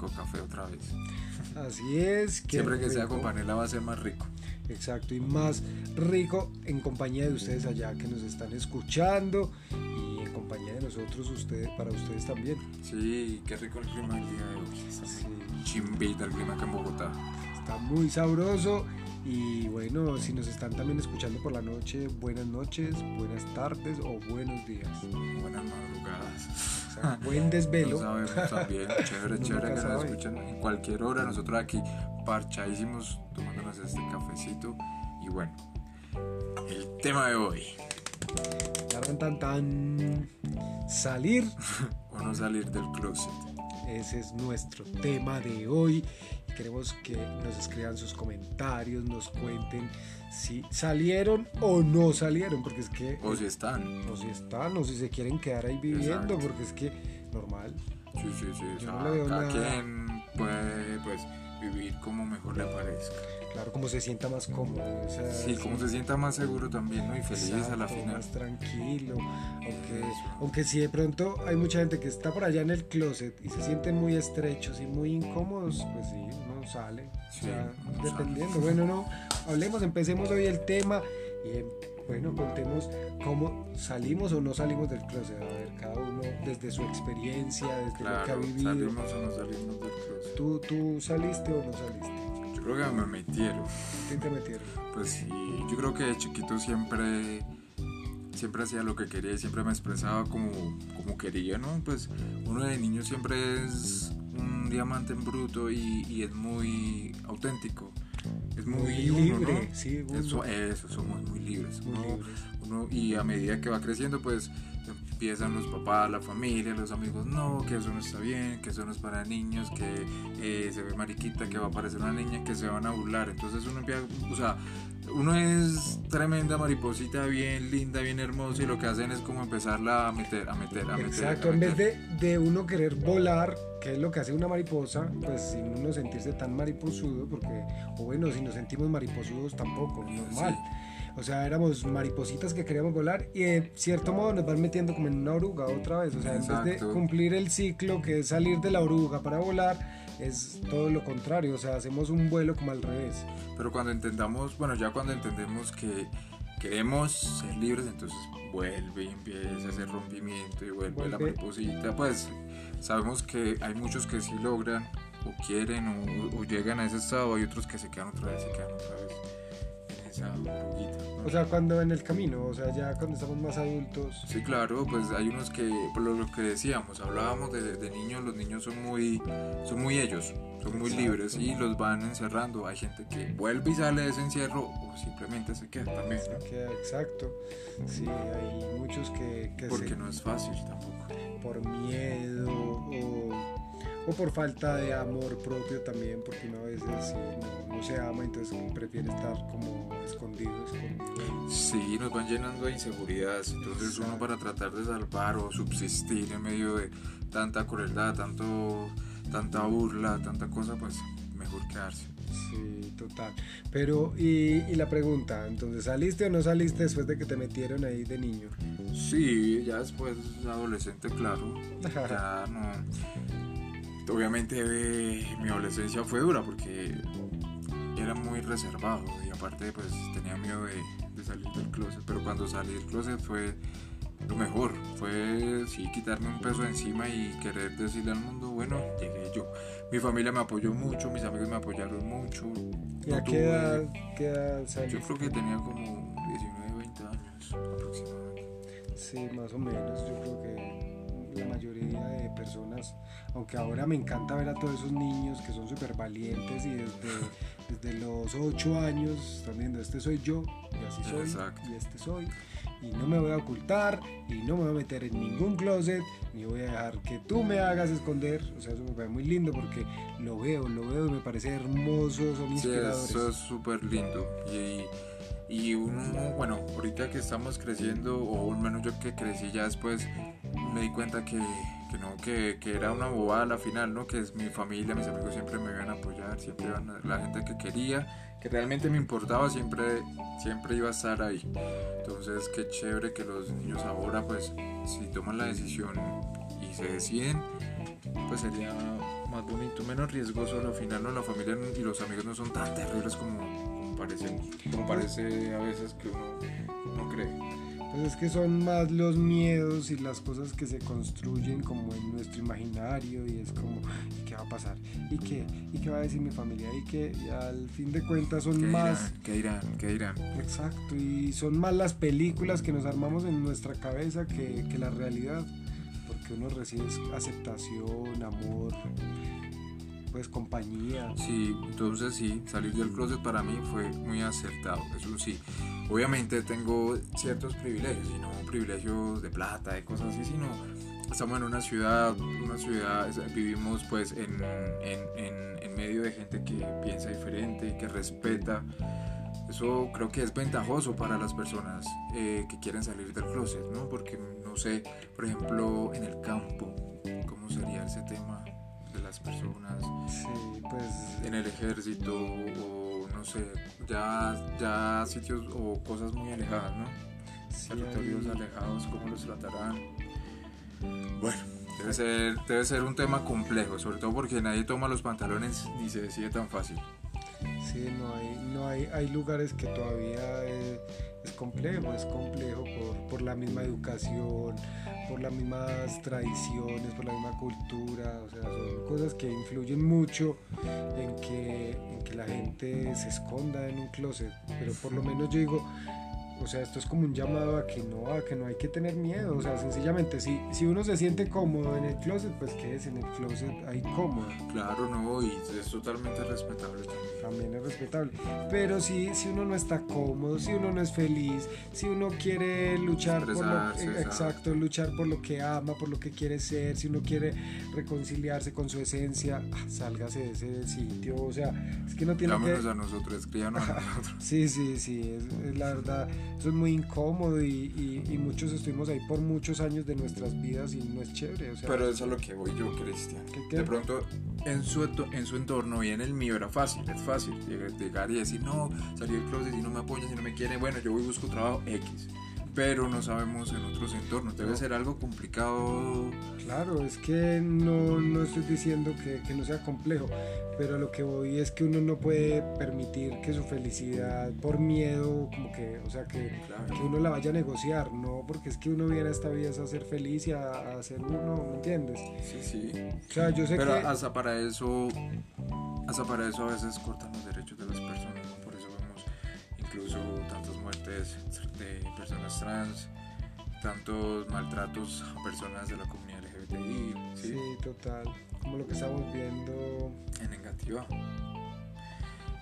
rico café otra vez. Así es. qué Siempre que sea con panela va a ser más rico. Exacto, y más rico en compañía de ustedes allá que nos están escuchando y en compañía de nosotros, ustedes, para ustedes también. Sí, qué rico el clima el día de hoy. Sí, Chimbita el clima acá en Bogotá. está muy sabroso y bueno, si nos están también escuchando por la noche, buenas noches, buenas tardes o buenos días. Buenas madrugadas. O sea, buen desvelo. No sabemos también. Chévere, Uno chévere que nos sabe. escuchan en cualquier hora. Nosotros aquí parchadísimos tomándonos este cafecito. Y bueno, el tema de hoy. Tan, tan, tan. Salir, O no salir del closet. ese es nuestro tema de hoy. Queremos que nos escriban sus comentarios, nos cuenten si salieron o no salieron, porque es que O si están. o si están o si se quieren quedar ahí viviendo, Exacto. porque es que normal. Sí, sí, sí. Yo no le veo cada nada. quien puede pues vivir como mejor le parezca. Claro, como se sienta más cómodo. o sea, Sí, como se sienta más seguro también, ¿no? Y feliz a la Exacto, final. Más tranquilo. Aunque, aunque si de pronto hay mucha gente que está por allá en el closet y se sienten muy estrechos y muy incómodos, pues sí, uno sale. Sí, o sea, uno dependiendo. sale. Bueno, no, hablemos, empecemos hoy el tema y eh, bueno, contemos cómo salimos o no salimos del closet. A ver, cada uno desde su experiencia, desde lo que ha Claro, vivido. salimos o no salimos del closet. ¿Tú, ¿Tú saliste o no saliste? Yo creo que me metieron. ¿Qué te metieron? Pues sí, yo creo que de chiquito siempre, siempre hacía lo que quería y siempre me expresaba como, como quería, ¿no? Pues uno de niño siempre es un diamante en bruto y, y es muy auténtico. Es muy, Muy uno, libre, ¿no? sí, uno. Eso, eso, somos muy libres. Muy uno- libres. uno- y a medida que va creciendo, pues empiezan los papás, la familia, los amigos, no, que eso no está bien, que eso no es para niños, que eh, se ve mariquita, que va a parecer una niña, que se van a burlar. Entonces uno empieza, o sea, uno es tremenda mariposita, bien linda, bien hermosa, y lo que hacen es como empezarla a meter, a meter, a meter. Exacto, a en vez meter. de, de uno querer volar, que es lo que hace una mariposa, pues sin uno sentirse tan mariposudo, porque, o bueno, si nos sentimos mariposudos tampoco, normal. O sea, éramos maripositas que queríamos volar y de cierto modo nos van metiendo como en una oruga otra vez. O sea, en vez de cumplir el ciclo que es salir de la oruga para volar, es todo lo contrario. O sea, hacemos un vuelo como al revés. Pero cuando entendamos, bueno, ya cuando entendemos que queremos ser libres, entonces vuelve y empieza ese rompimiento y vuelve, la mariposita. Pues sabemos que hay muchos que sí logran o quieren o, o llegan a ese estado, hay otros que se quedan otra vez, se quedan otra vez O sea, cuando en el camino, o sea, ya cuando estamos más adultos. Sí, claro, pues hay unos que, por lo, lo que decíamos, hablábamos de, de niños, los niños son muy, son muy ellos, son muy Exacto. libres y los van encerrando. Hay gente que vuelve y sale de ese encierro o simplemente se queda también, ¿no? Que, exacto. Sí, hay muchos que, que se- Porque no es fácil tampoco. por miedo o, o por falta de amor propio también, porque uno a veces no se ama, entonces prefiere estar como escondido, escondido. Sí, nos van llenando de inseguridades. Entonces uno para tratar de salvar o subsistir en medio de tanta crueldad, tanto, tanta burla, tanta cosa, pues mejor quedarse. Sí, total. Pero, y, y la pregunta, entonces, ¿saliste o no saliste después de que te metieron ahí de niño? Sí, ya después adolescente, claro. Ya no. Obviamente eh, mi adolescencia fue dura porque era muy reservado y aparte pues tenía miedo de, de salir del closet. Pero cuando salí del closet fue lo mejor. Fue sí quitarme un peso encima y querer decirle al mundo, bueno, llegué yo. Mi familia me apoyó mucho, mis amigos me apoyaron mucho. ¿Y a qué edad, qué edad Yo creo que tenía como 19, 20 años aproximadamente. Sí, más o menos. Yo creo que la mayoría de personas, aunque ahora me encanta ver a todos esos niños que son súper valientes y desde, desde los 8 años están viendo, este soy yo y así soy Exacto. y este soy. Y no me voy a ocultar y no me voy a meter en ningún closet ni voy a dejar que tú me hagas esconder. O sea, eso me parece muy lindo porque lo veo, lo veo y me parece hermoso, son Sí, inspiradores. eso es súper lindo. Y, y uno, bueno, ahorita que estamos creciendo, o al menos yo que crecí ya después, me di cuenta que, no, que, era una bobada la final, ¿no? Que es mi familia, mis amigos siempre me iban a apoyar, siempre iban a- la gente que quería, que realmente me importaba, siempre, siempre iba a estar ahí. Entonces, qué chévere que los niños ahora, pues, si toman la decisión y se deciden, pues sería más bonito, menos riesgoso. Al final, no, la familia y los amigos no son tan terribles como, como parecemos, como parece a veces que uno, no cree. Pues es que son más los miedos y las cosas que se construyen como en nuestro imaginario y es como, ¿y qué va a pasar? ¿Y qué? ¿Y qué va a decir mi familia? Y que al fin de cuentas son ¿Qué más... Dirán? ¿Qué dirán? ¿Qué dirán? Exacto, y son más las películas que nos armamos en nuestra cabeza que, que la realidad, porque uno recibe aceptación, amor, pues compañía. Sí, entonces sí, salir del closet para mí fue muy acertado, eso sí. Obviamente tengo ciertos privilegios, y no privilegios de plata, de cosas así, sino estamos en una ciudad, una ciudad, vivimos pues en, en, en, en medio de gente que piensa diferente, que respeta. Eso creo que es ventajoso para las personas eh, que quieren salir del closet, ¿no? Porque, no sé, por ejemplo, en el campo, ¿cómo sería ese tema? De las personas sí, pues, en el ejército o no sé, ya, ya sitios o cosas muy alejadas, ¿no? Sí, Territorios hay- alejados, ¿cómo los tratarán? Bueno, debe ser, debe ser un tema complejo, sobre todo porque nadie toma los pantalones ni se decide tan fácil. Sí, no hay, no hay, hay lugares que todavía eh, es complejo, es complejo por, por la misma educación, por las mismas tradiciones, por la misma cultura, o sea, son cosas que influyen mucho en que, en que la gente se esconda en un closet, pero por lo menos yo digo, o sea, esto es como un llamado a que no, a que no hay que tener miedo, o sea, sencillamente, si, si uno se siente cómodo en el closet, pues quédese en el closet ahí cómodo. Claro, no, y es totalmente respetable también. también es respetable. Pero si, si uno no está cómodo, si uno no es feliz, si uno quiere luchar por lo, eh, exacto. luchar por lo que ama, por lo que quiere ser, si uno quiere reconciliarse con su esencia, ah, sálgase de ese sitio. O sea, es que no tiene que. Llámenos a nosotros, escríbanos a nosotros. Sí, sí, sí, es, es la verdad, eso es muy incómodo y, y- y muchos estuvimos ahí por muchos años de nuestras vidas y no es chévere. O sea, Pero eso es a lo que voy yo, Cristian. De pronto, en su, en su entorno y en el mío era fácil, es fácil llegar- y decir, no, salí del closet, si no me apoyan, si no me quieren, bueno, yo voy y busco trabajo X. Pero no sabemos en otros entornos, debe No. ser algo complicado. Claro, es que no, no estoy diciendo que, que no sea complejo, pero lo que voy es que uno no puede permitir que su felicidad por miedo, como que, o sea, que, Claro. que uno la vaya a negociar, no, porque es que uno viene a esta vida a ser feliz y a, a ser uno, ¿me entiendes? Sí, sí. O sea, yo sé Pero que... hasta para eso, hasta para eso a veces cortan los derechos de las personas, ¿no? Por eso vemos incluso muertes de personas trans, tantos maltratos a personas de la comunidad LGBTI, ¿sí? Sí, total, como lo que estamos viendo... En negativa.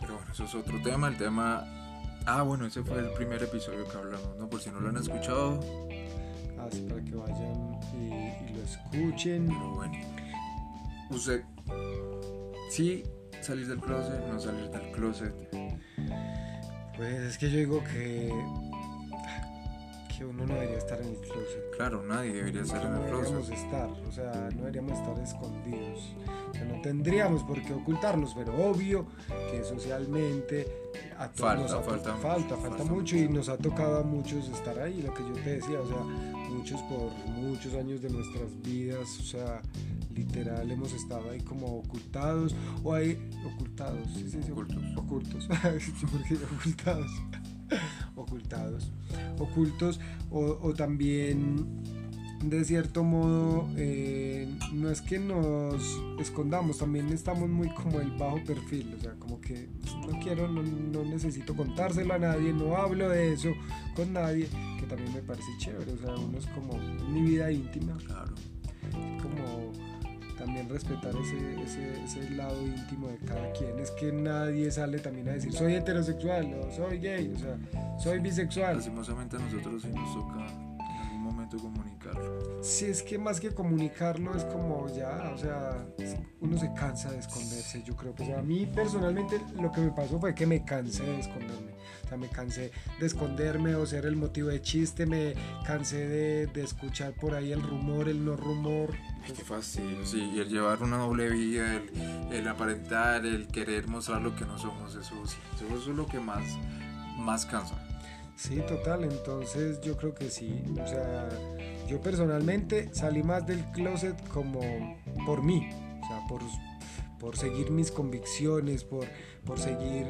Pero bueno, eso es otro tema, el tema... Ah, bueno, ese fue el primer episodio que hablamos, ¿no? Por si no lo han escuchado, Así para que vayan y, y lo escuchen. pero bueno. Usted, sí, salir del closet, no salir del closet. Pues es que yo digo que, que uno no debería estar en el closet. Claro, nadie debería estar en no el deberíamos closet. estar, o sea, no deberíamos estar escondidos. O sea, no tendríamos por qué ocultarnos, pero obvio que socialmente a todos Falta, nos ha falta falta, falta falta mucho y nos ha tocado a muchos estar ahí, lo que yo te decía, o sea, muchos por muchos años de nuestras vidas, o sea, literal hemos estado ahí como ocultados o ahí ocultados, sí, sí, sí, Ocultos. ocultos, ocultados, ocultados, ocultos o, o también de cierto modo eh, no es que nos escondamos, también estamos muy como el bajo perfil, o sea, como que no quiero, no, no necesito contárselo a nadie, no hablo de eso con nadie, que también me parece chévere, o sea, uno es como mi vida íntima, Claro. como también respetar ese, ese, ese lado íntimo de cada quien. Es que nadie sale también a decir soy heterosexual o soy gay, o sea, soy bisexual. Lastimosamente a nosotros sí nos toca en algún momento comunicarlo. Si es que más que comunicarlo es como ya, o sea, uno se cansa de esconderse, yo creo. Pues a mí personalmente lo que me pasó fue que me cansé de esconderme. O sea, me cansé de esconderme o ser el motivo de chiste, me cansé de, de escuchar por ahí el rumor, el no rumor. Ay, qué fastidio, sí, y el llevar una doble vida, el, el aparentar, el querer mostrar lo que no somos, eso sí, eso es lo que más, más cansa. Sí, total, entonces yo creo que sí, o sea, yo personalmente salí más del closet como por mí, o sea, por, por seguir mis convicciones, por, por seguir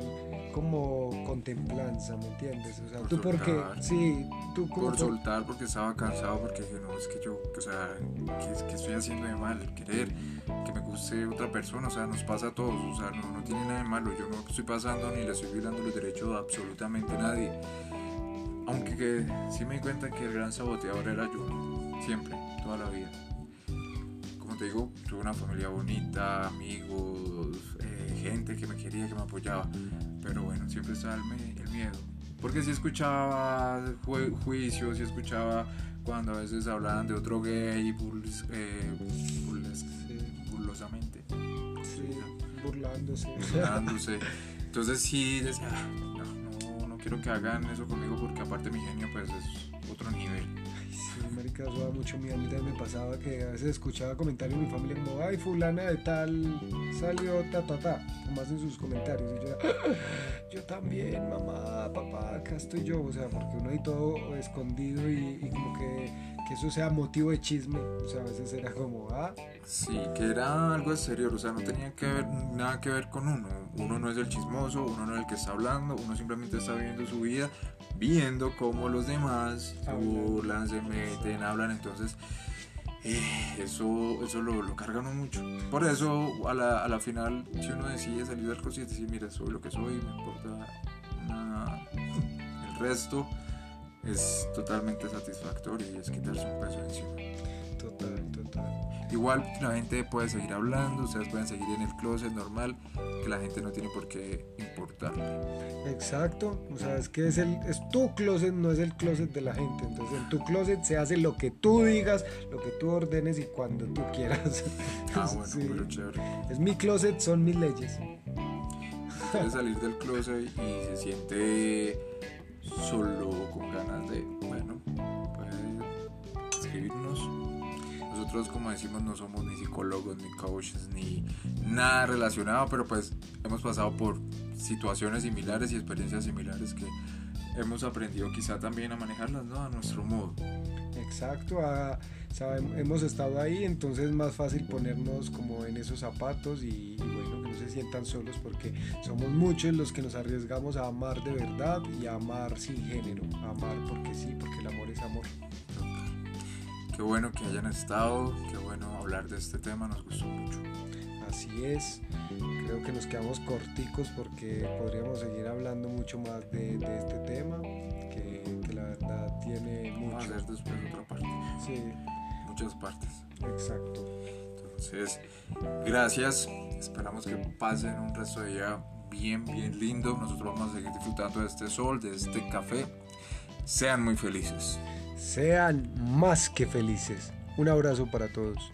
como contemplanza, ¿me entiendes? O sea, tú porque, sí, tú como... Por soltar porque estaba cansado, porque dije, no, es que yo, o sea, ¿qué, estoy haciendo de mal? Querer que me guste otra persona, o sea, nos pasa a todos, o sea, no, no tiene nada de malo, yo no estoy pasando ni le estoy violando los derechos a absolutamente nadie. Que sí me di cuenta que el gran saboteador era yo, siempre, toda la vida. Como te digo, tuve una familia bonita, amigos, eh, gente que me quería, que me apoyaba pero bueno, siempre estaba el, miedo. Porque si escuchaba juicios, si escuchaba cuando a veces hablaban de otro gay eh, burlosamente. burlándose. Burlándose. Entonces sí decía, ah, no quiero que hagan eso conmigo porque aparte mi genio pues es otro nivel marica, eso mucho miedo. A me pasaba que a veces escuchaba comentarios en mi familia como, ay, fulana de tal salió ta, ta, ta, como hacen sus comentarios. Y yo, yo también, mamá, papá, acá estoy yo. O sea, porque uno ahí todo escondido y, como que, que, eso sea motivo de chisme. O sea, a veces era como, ah. Sí, que era algo exterior, o sea, no tenía que ver, nada que ver con uno. Uno no es el chismoso, uno no es el que está hablando, uno simplemente está viviendo su vida, viendo cómo los demás burlan, se meten, hablan, entonces eh, eso, eso lo, lo carga uno mucho. Por eso a la, a la final, si uno decide salir del closet y decir, mira, soy lo que soy, me importa nada, el resto es totalmente satisfactorio y es quitarse un peso encima. Total, total. Igual la gente puede seguir hablando, ustedes pueden seguir en el closet normal, que la gente no tiene por qué importarle. Exacto, o sea, es que es, el, es tu closet, no es el closet de la gente. Entonces en tu closet se hace lo que tú digas, lo que tú ordenes y cuando tú quieras. Ah, bueno, pero chévere. Es mi closet, son mis leyes. Quiere salir del closet y se siente solo con ganas de, bueno, puede escribirnos nosotros como decimos no somos ni psicólogos, ni coaches, ni nada relacionado, pero pues hemos pasado por situaciones similares y experiencias similares que hemos aprendido quizá también a manejarlas ¿no? a nuestro modo. Exacto, hemos estado ahí, entonces es más fácil ponernos como en esos zapatos y, y, bueno, se sientan solos porque somos muchos los que nos arriesgamos a amar de verdad y a amar sin género, a amar porque sí, porque el amor es amor. Qué bueno que hayan estado, qué bueno hablar de este tema, nos gustó mucho. Así es, creo que nos quedamos corticos porque podríamos seguir hablando mucho más de, este tema, que, la verdad tiene mucho. Vamos a hacer después otra parte. Sí. Muchas partes. Exacto. Entonces, gracias. Esperamos que pasen un resto de día bien, bien lindo. Nosotros vamos a seguir disfrutando de este sol, de este café. Sean muy felices sean más que felices. Un abrazo para todos.